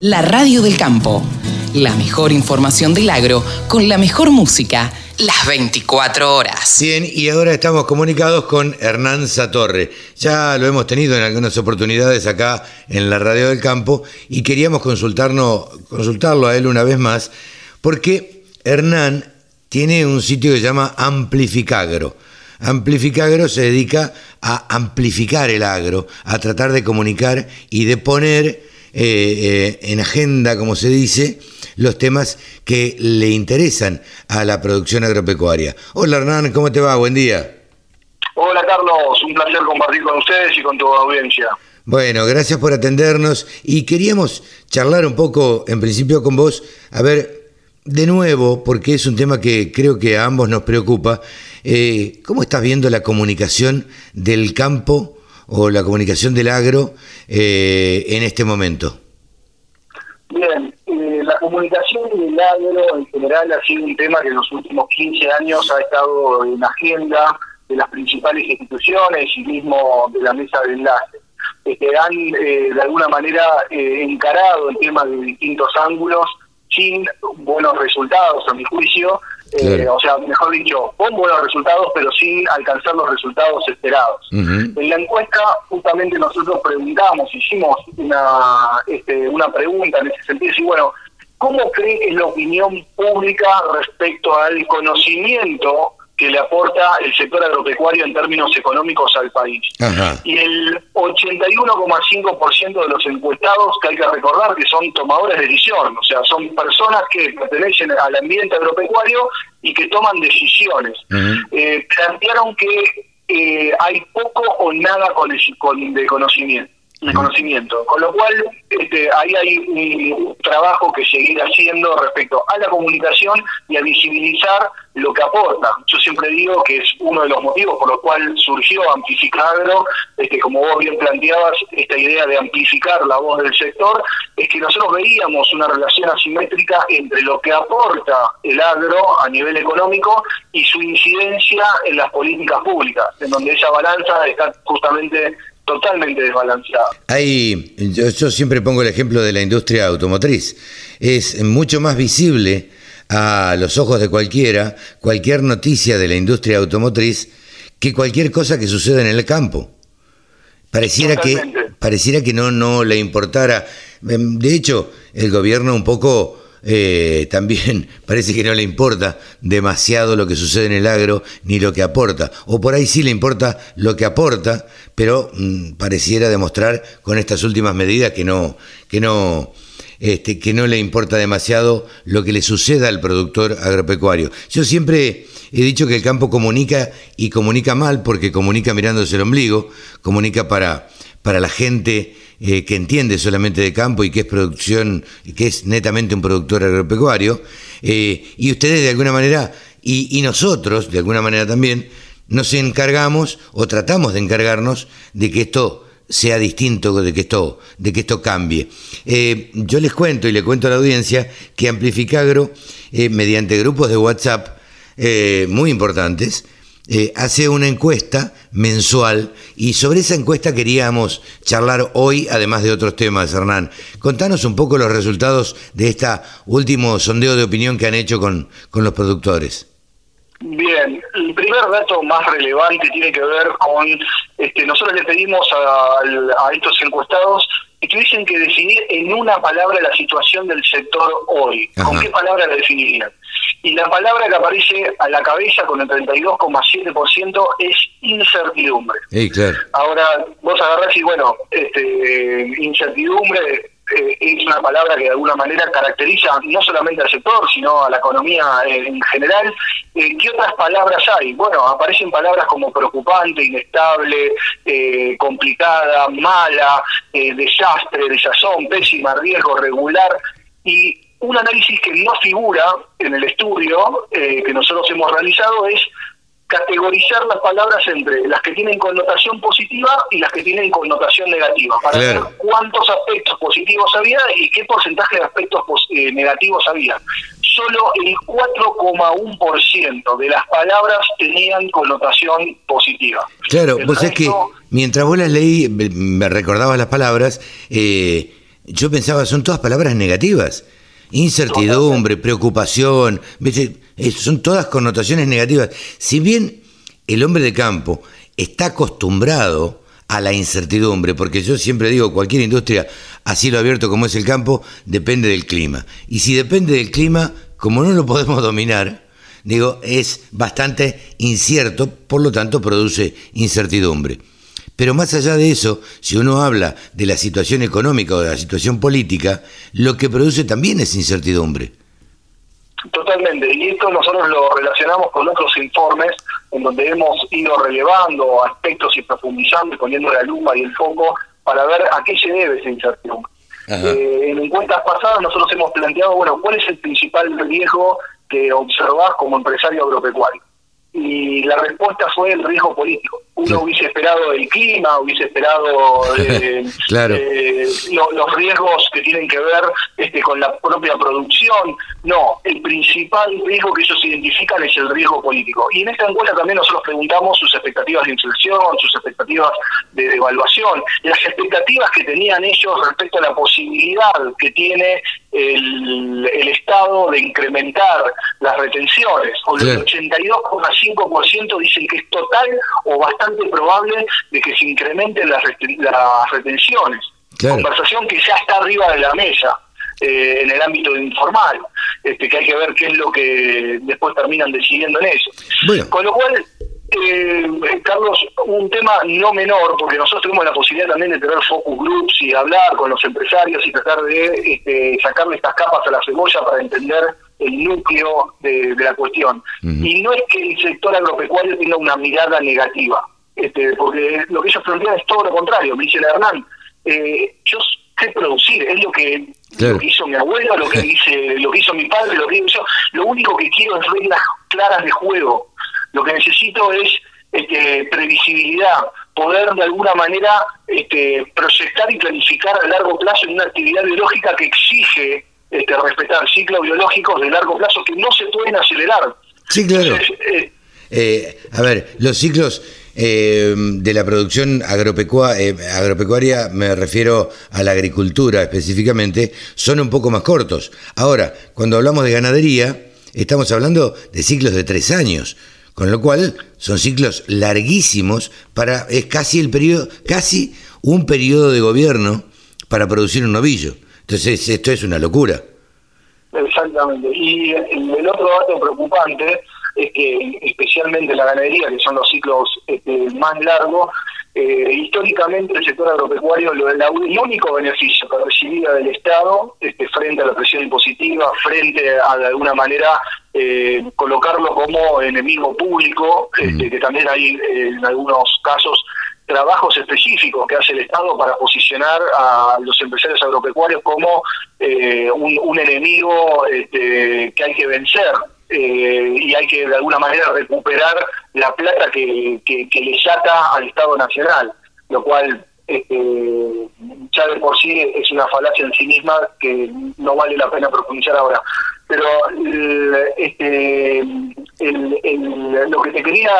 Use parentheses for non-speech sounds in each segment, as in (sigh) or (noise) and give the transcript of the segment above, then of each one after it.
La radio del campo. La mejor información del agro con la mejor música. Las 24 horas. Bien, y ahora estamos comunicados con Hernán Satorre. Ya lo hemos tenido en algunas oportunidades acá en la radio del campo y queríamos consultarnos, consultarlo a él una vez más porque Hernán tiene un sitio que se llama Amplificagro. Amplificagro se dedica a amplificar el agro, a tratar de comunicar y de poner eh, eh, en agenda, como se dice, los temas que le interesan a la producción agropecuaria. Hola Hernán, ¿cómo te va? Buen día. Hola Carlos, un placer compartir con ustedes y con tu audiencia. Bueno, gracias por atendernos y queríamos charlar un poco, en principio con vos, a ver, de nuevo, porque es un tema que creo que a ambos nos preocupa, eh, ¿cómo estás viendo la comunicación del campo o la comunicación del agro eh, en este momento? Bien, eh, la comunicación del agro en general ha sido un tema que en los últimos 15 años ha estado en agenda de las principales instituciones y mismo de la mesa de enlace. Este, han eh, de alguna manera encarado el tema de distintos ángulos sin buenos resultados, a mi juicio, eh, o sea, mejor dicho, con buenos resultados, pero sin alcanzar los resultados esperados. En la encuesta, justamente nosotros preguntamos, hicimos una, este, una pregunta en ese sentido, y bueno, ¿cómo cree que es la opinión pública respecto al conocimiento que le aporta el sector agropecuario en términos económicos al país. Y el 81,5% de los encuestados, que hay que recordar que son tomadores de decisión, o sea, son personas que pertenecen al ambiente agropecuario y que toman decisiones, eh, plantearon que eh, hay poco o nada con, con de conocimiento de conocimiento. Con lo cual, este, ahí hay un trabajo que seguir haciendo respecto a la comunicación y a visibilizar lo que aporta. Yo siempre digo que es uno de los motivos por los cuales surgió Amplificagro, este, como vos bien planteabas, esta idea de amplificar la voz del sector, es que nosotros veíamos una relación asimétrica entre lo que aporta el agro a nivel económico y su incidencia en las políticas públicas, en donde esa balanza está justamente totalmente desbalanceado. Hay, yo, siempre pongo el ejemplo de la industria automotriz. Es mucho más visible a los ojos de cualquiera cualquier noticia de la industria automotriz que cualquier cosa que suceda en el campo. Pareciera que, pareciera que no, no le importara. Em, de hecho, el gobierno un poco eh, también (laughs) parece que no le importa demasiado lo que sucede en el agro ni lo que aporta. O por ahí sí le importa lo que aporta, pero mm, pareciera demostrar con estas últimas medidas que no, que no, este, que no le importa demasiado lo que le suceda al productor agropecuario. Yo siempre he dicho que el campo comunica y comunica mal porque comunica mirándose el ombligo, comunica para, para la gente eh, que entiende solamente de campo y que es producción, que es netamente un productor agropecuario, eh, y ustedes de alguna manera, y, nosotros de alguna manera también, nos encargamos o tratamos de encargarnos de que esto sea distinto, de que esto, de que esto cambie. Eh, yo les cuento y le cuento a la audiencia que Amplificagro, mediante grupos de WhatsApp muy importantes, eh, hace una encuesta mensual y sobre esa encuesta queríamos charlar hoy, además de otros temas, Hernán. Contanos un poco los resultados de este último sondeo de opinión que han hecho con, con los productores. Bien, el primer dato más relevante tiene que ver con, este, nosotros le pedimos a, estos encuestados que tuviesen que definir en una palabra la situación del sector hoy. ¿Con qué palabra la definirían? y la palabra que aparece a la cabeza con el 32,7% es incertidumbre. Ahora vos agarrás y bueno, este, incertidumbre eh, es una palabra que de alguna manera caracteriza no solamente al sector, sino a la economía en general. Eh, ¿Qué otras palabras hay? Bueno, aparecen palabras como preocupante, inestable, eh, complicada, mala, desastre, desazón, pésima, riesgo, regular. Y un análisis que no figura en el estudio eh, que nosotros hemos realizado es categorizar las palabras entre las que tienen connotación positiva y las que tienen connotación negativa, para ver cuántos aspectos positivos había y qué porcentaje de aspectos eh, negativos había. Solo el 4,1% de las palabras tenían connotación positiva. Claro, pues es que mientras vos las leí, me recordaba las palabras, eh, yo pensaba, son todas palabras negativas. Incertidumbre, preocupación, son todas connotaciones negativas. Si bien el hombre de campo está acostumbrado a la incertidumbre, porque yo siempre digo, cualquier industria a cielo abierto como es el campo, depende del clima. Y si depende del clima, como no lo podemos (laughs) dominar, digo, es bastante incierto, por lo tanto produce incertidumbre. Pero más allá de eso, si uno habla de la situación económica o de la situación política, lo que produce también es incertidumbre. Totalmente, y esto nosotros lo relacionamos con otros informes en donde hemos ido relevando aspectos y profundizando y poniendo la lupa y el foco para ver a qué se debe esa incertidumbre. Eh, en encuestas pasadas nosotros hemos planteado, bueno, ¿cuál es el principal riesgo que observás como empresario agropecuario? Y la respuesta fue el riesgo político uno hubiese esperado el clima, hubiese esperado (laughs) eh, eh, los riesgos que tienen que ver este, con la propia producción. No, el principal riesgo que ellos identifican es el riesgo político. Y en esta encuesta también nosotros preguntamos sus expectativas de inflación, sus expectativas de devaluación, las expectativas que tenían ellos respecto a la posibilidad que tiene el, Estado de incrementar las retenciones. O el 82,5% dicen que es total o bastante probable de que se incrementen las, retenciones. Conversación que ya está arriba de la mesa. Eh, en el ámbito informal, este, que hay que ver qué es lo que después terminan decidiendo en eso. Con lo cual, eh, Carlos, un tema no menor, porque nosotros tenemos la posibilidad también de tener focus groups y hablar con los empresarios y tratar de este, sacarle estas capas a la cebolla para entender el núcleo de, la cuestión. Y no es que el sector agropecuario tenga una mirada negativa este, porque lo que ellos plantean es todo lo contrario, me dice Hernán, eh, yo sé producir, es lo que, hizo mi abuelo, lo que dice, lo que hizo mi padre, lo que hizo yo, lo único que quiero es reglas claras de juego, lo que necesito es este, previsibilidad, poder de alguna manera este, proyectar y planificar a largo plazo en una actividad biológica que exige este, respetar ciclos biológicos de largo plazo que no se pueden acelerar. Sí, claro. Eh, eh, a ver, los ciclos eh, de la producción eh, agropecuaria, me refiero a la agricultura específicamente, son un poco más cortos. Ahora, cuando hablamos de ganadería, estamos hablando de ciclos de tres años, con lo cual son ciclos larguísimos para, es casi el periodo, casi un periodo de gobierno para producir un novillo. Entonces, esto es una locura. Exactamente. Y el otro dato preocupante es que especialmente la ganadería, que son los ciclos este, más largos, eh, históricamente el sector agropecuario lo, el único beneficio que recibía del Estado este, frente a la presión impositiva, frente a de alguna manera eh, colocarlo como enemigo público, este, que también hay eh, en algunos casos trabajos específicos que hace el Estado para posicionar a los empresarios agropecuarios como un, un, enemigo este, que hay que vencer eh, y hay que de alguna manera recuperar la plata que, que, le ata al Estado Nacional, lo cual este, ya de por sí es una falacia en sí misma que no vale la pena profundizar ahora. Pero este, lo que te quería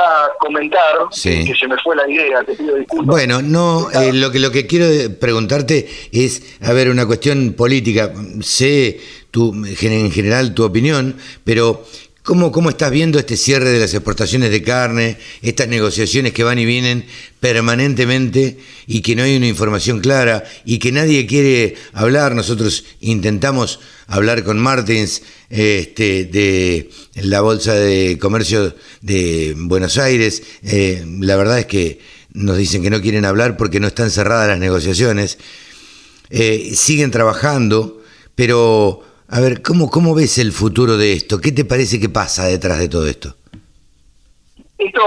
comentar, que se me fue la idea, te pido disculpas. Bueno, no, eh, lo, que, lo que quiero preguntarte es, a ver, una cuestión política. Sé tu, en general tu opinión, pero ¿Cómo, ¿Cómo estás viendo este cierre de las exportaciones de carne, estas negociaciones que van y vienen permanentemente y que no hay una información clara y que nadie quiere hablar? Nosotros intentamos hablar con Martins este, de la Bolsa de Comercio de Buenos Aires. Eh, la verdad es que nos dicen que no quieren hablar porque no están cerradas las negociaciones. Eh, siguen trabajando, pero a ver, ¿cómo, ¿cómo ves el futuro de esto? ¿Qué te parece que pasa detrás de todo esto? Esto,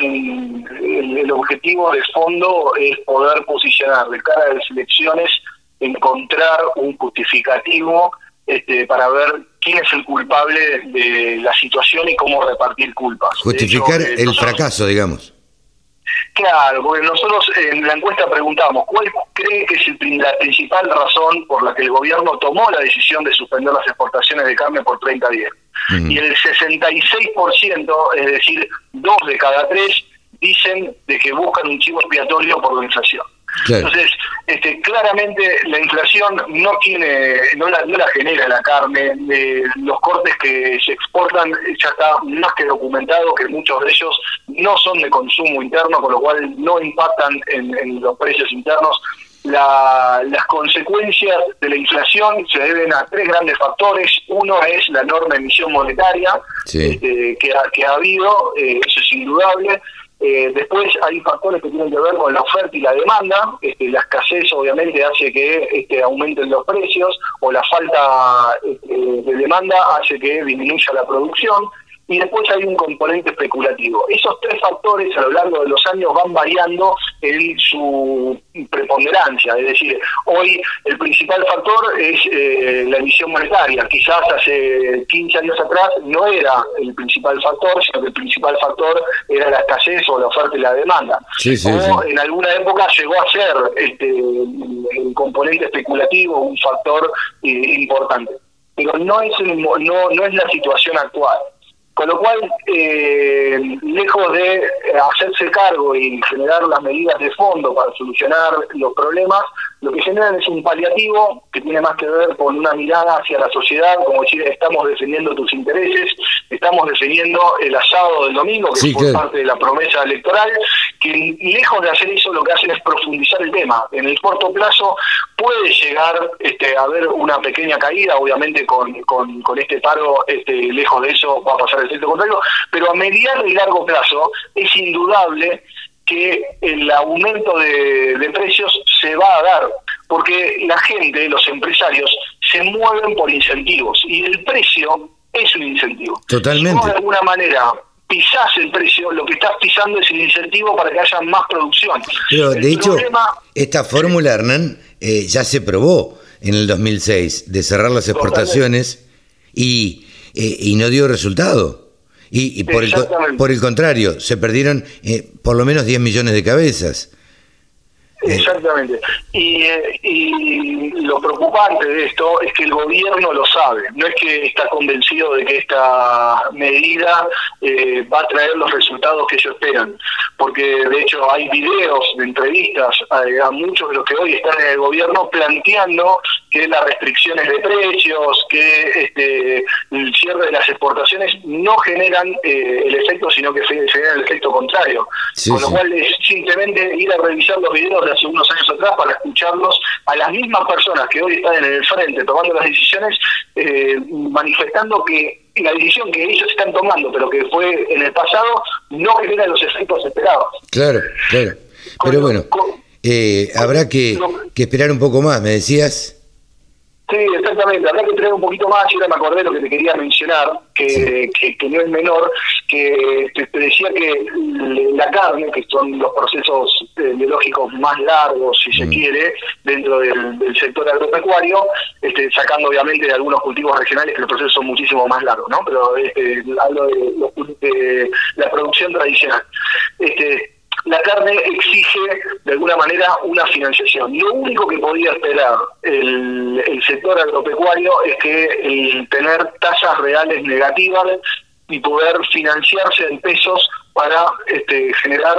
el, objetivo de fondo es poder posicionar de cara a las elecciones, encontrar un justificativo este, para ver quién es el culpable de la situación y cómo repartir culpas. Justificar el fracaso, digamos. Claro, porque nosotros en la encuesta preguntamos, ¿cuál cree que es la principal razón por la que el gobierno tomó la decisión de suspender las exportaciones de carne por 30 días? Y el 66%, es decir, dos de cada tres, dicen de que buscan un chivo expiatorio por la inflación. Entonces, este, claramente la inflación no tiene, no la, no la genera la carne, los cortes que se exportan ya está más que documentado que muchos de ellos no son de consumo interno, con lo cual no impactan en, los precios internos. las consecuencias de la inflación se deben a tres grandes factores. Uno es la enorme emisión monetaria este, que, ha, que ha habido, eh, eso es indudable. Eh, después hay factores que tienen que ver con la oferta y la demanda. Este, la escasez obviamente hace que este, aumenten los precios o la falta este, de demanda hace que disminuya la producción y después hay un componente especulativo. Esos tres factores a lo largo de los años van variando en su preponderancia, es decir, hoy el principal factor es eh, la emisión monetaria, quizás hace 15 años atrás no era el principal factor, sino que el principal factor era la escasez o la oferta y la demanda. o en alguna época llegó a ser este, el componente especulativo un factor eh, importante. Pero no es, no, no es la situación actual. Con lo cual, eh, lejos de hacerse cargo y generar las medidas de fondo para solucionar los problemas, lo que generan es un paliativo que tiene más que ver con una mirada hacia la sociedad, como decir, estamos defendiendo tus intereses, estamos defendiendo el asado del domingo, que es parte de la promesa electoral, que lejos de hacer eso lo que hacen es profundizar el tema. En el corto plazo puede llegar este, a haber una pequeña caída, obviamente con, con, este paro, este, lejos de eso va a pasar el efecto contrario, pero a mediano y largo plazo es indudable que el aumento de, de, precios se va a dar, porque la gente, los empresarios, se mueven por incentivos y el precio es un incentivo. Totalmente. Si de alguna manera pisás el precio, lo que estás pisando es el incentivo para que haya más producción. Pero de hecho, esta fórmula, Hernán, eh, ya se probó en el 2006 de cerrar las exportaciones y, eh, y no dio resultado. Y, por, el, por el contrario, se perdieron eh, por lo menos 10 millones de cabezas. Exactamente. Y, eh, y, lo preocupante de esto es que el gobierno lo sabe, no es que está convencido de que esta medida eh, va a traer los resultados que ellos esperan, porque de hecho hay videos de entrevistas a, muchos de los que hoy están en el gobierno planteando que las restricciones de precios, que este, el cierre de las exportaciones no generan eh, el efecto, sino que generan el efecto contrario. Con lo cual es simplemente ir a revisar los videos de hace unos años atrás para escucharlos a las mismas personas que hoy están en el frente tomando las decisiones, eh, manifestando que la decisión que ellos están tomando, pero que fue en el pasado, no genera los efectos esperados. Claro, claro. Pero bueno, eh, habrá que, que esperar un poco más, me decías. Sí, exactamente. Habrá que tener un poquito más. Y ahora me acordé lo que te quería mencionar, que, que, no es menor, que te, decía que la carne, que son los procesos eh, biológicos más largos, si se mm. quiere, dentro del, sector agropecuario, este, sacando obviamente de algunos cultivos regionales que los procesos son muchísimo más largos, ¿no? Pero este, hablo de, de la producción tradicional. Este, la carne exige de alguna manera una financiación. Lo único que podía esperar el, sector agropecuario es que el tener tasas reales negativas y poder financiarse en pesos para este, generar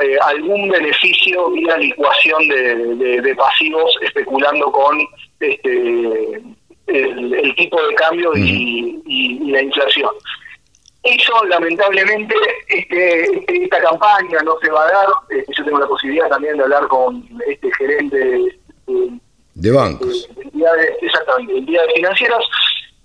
eh, algún beneficio vía licuación de, pasivos especulando con este, el, tipo de cambio y la inflación. Eso, lamentablemente, este, esta campaña no se va a dar. Este, yo tengo la posibilidad también de hablar con este gerente de, bancos. De, exactamente, de entidades financieras.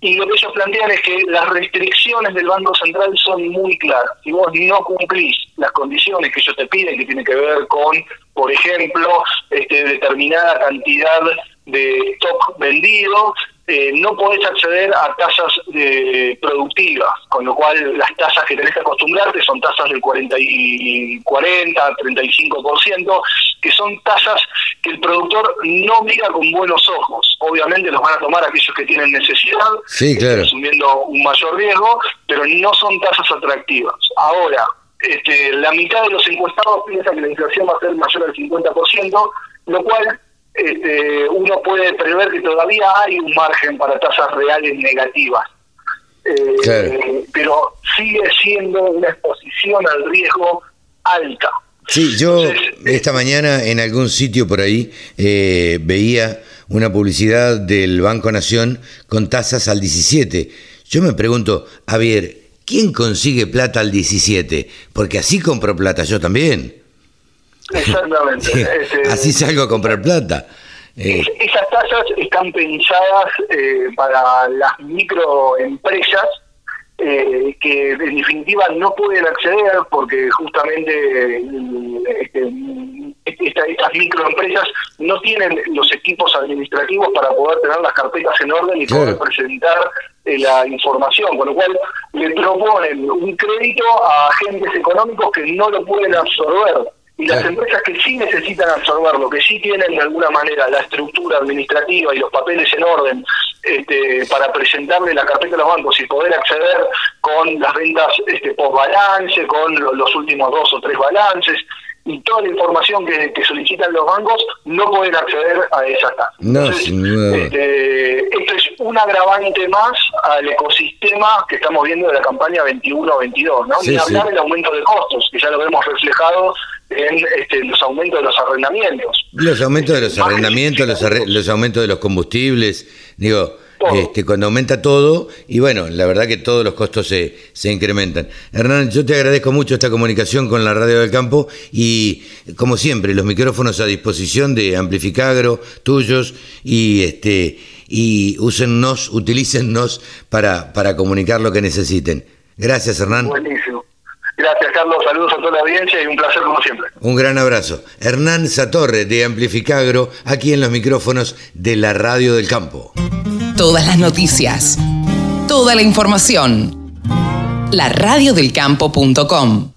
Y lo que ellos plantean es que las restricciones del Banco Central son muy claras. Si vos no cumplís las condiciones que ellos te piden, que tienen que ver con, por ejemplo, este, determinada cantidad de stock vendido, eh, no podés acceder a tasas de productivas, con lo cual las tasas que tenés que acostumbrarte son tasas del 40, y 40 35%, que son tasas que el productor no mira con buenos ojos. Obviamente los van a tomar aquellos que tienen necesidad, sí, asumiendo un mayor riesgo, pero no son tasas atractivas. Ahora, este, la mitad de los encuestados piensa que la inflación va a ser mayor al 50%, lo cual este, uno puede prever que todavía hay un margen para tasas reales negativas. Eh, pero sigue siendo una exposición al riesgo alta. Sí, yo esta mañana en algún sitio por ahí eh, veía una publicidad del Banco Nación con tasas al 17. Yo me pregunto, a ver, ¿quién consigue plata al 17? Porque así compro plata yo también. Exactamente. (laughs) Este, así salgo a comprar plata. Eh, esas tasas están pensadas eh, para las microempresas eh, que en definitiva no pueden acceder porque justamente este, estas microempresas no tienen los equipos administrativos para poder tener las carpetas en orden y poder presentar eh, la información, con lo cual le proponen un crédito a agentes económicos que no lo pueden absorber y las empresas que sí necesitan absorberlo, que sí tienen de alguna manera la estructura administrativa y los papeles en orden este, para presentarle la carpeta a los bancos y poder acceder con las ventas este, post balance, con los últimos dos o tres balances y toda la información que, solicitan los bancos, no pueden acceder a esa tasa. No, este, esto es un agravante más al ecosistema que estamos viendo de la campaña 21-22, ¿no? Ni hablar del aumento de costos, que ya lo vemos reflejado en este, los aumentos de los arrendamientos. Los aumentos de los arrendamientos, los, los aumentos de los combustibles, digo, este, cuando aumenta todo, y bueno, la verdad que todos los costos se, se incrementan. Hernán, yo te agradezco mucho esta comunicación con la Radio del Campo y, como siempre, los micrófonos a disposición de Amplificagro, tuyos, y este y úsennos, utilícennos para, para comunicar lo que necesiten. Gracias, Hernán. Buenísimo. Gracias, Carlos. Saludos a toda la audiencia y un placer como siempre. Un gran abrazo. Hernán Satorre de Amplificagro, aquí en los micrófonos de la Radio del Campo todas las noticias, toda la información. La radiodelcampo.com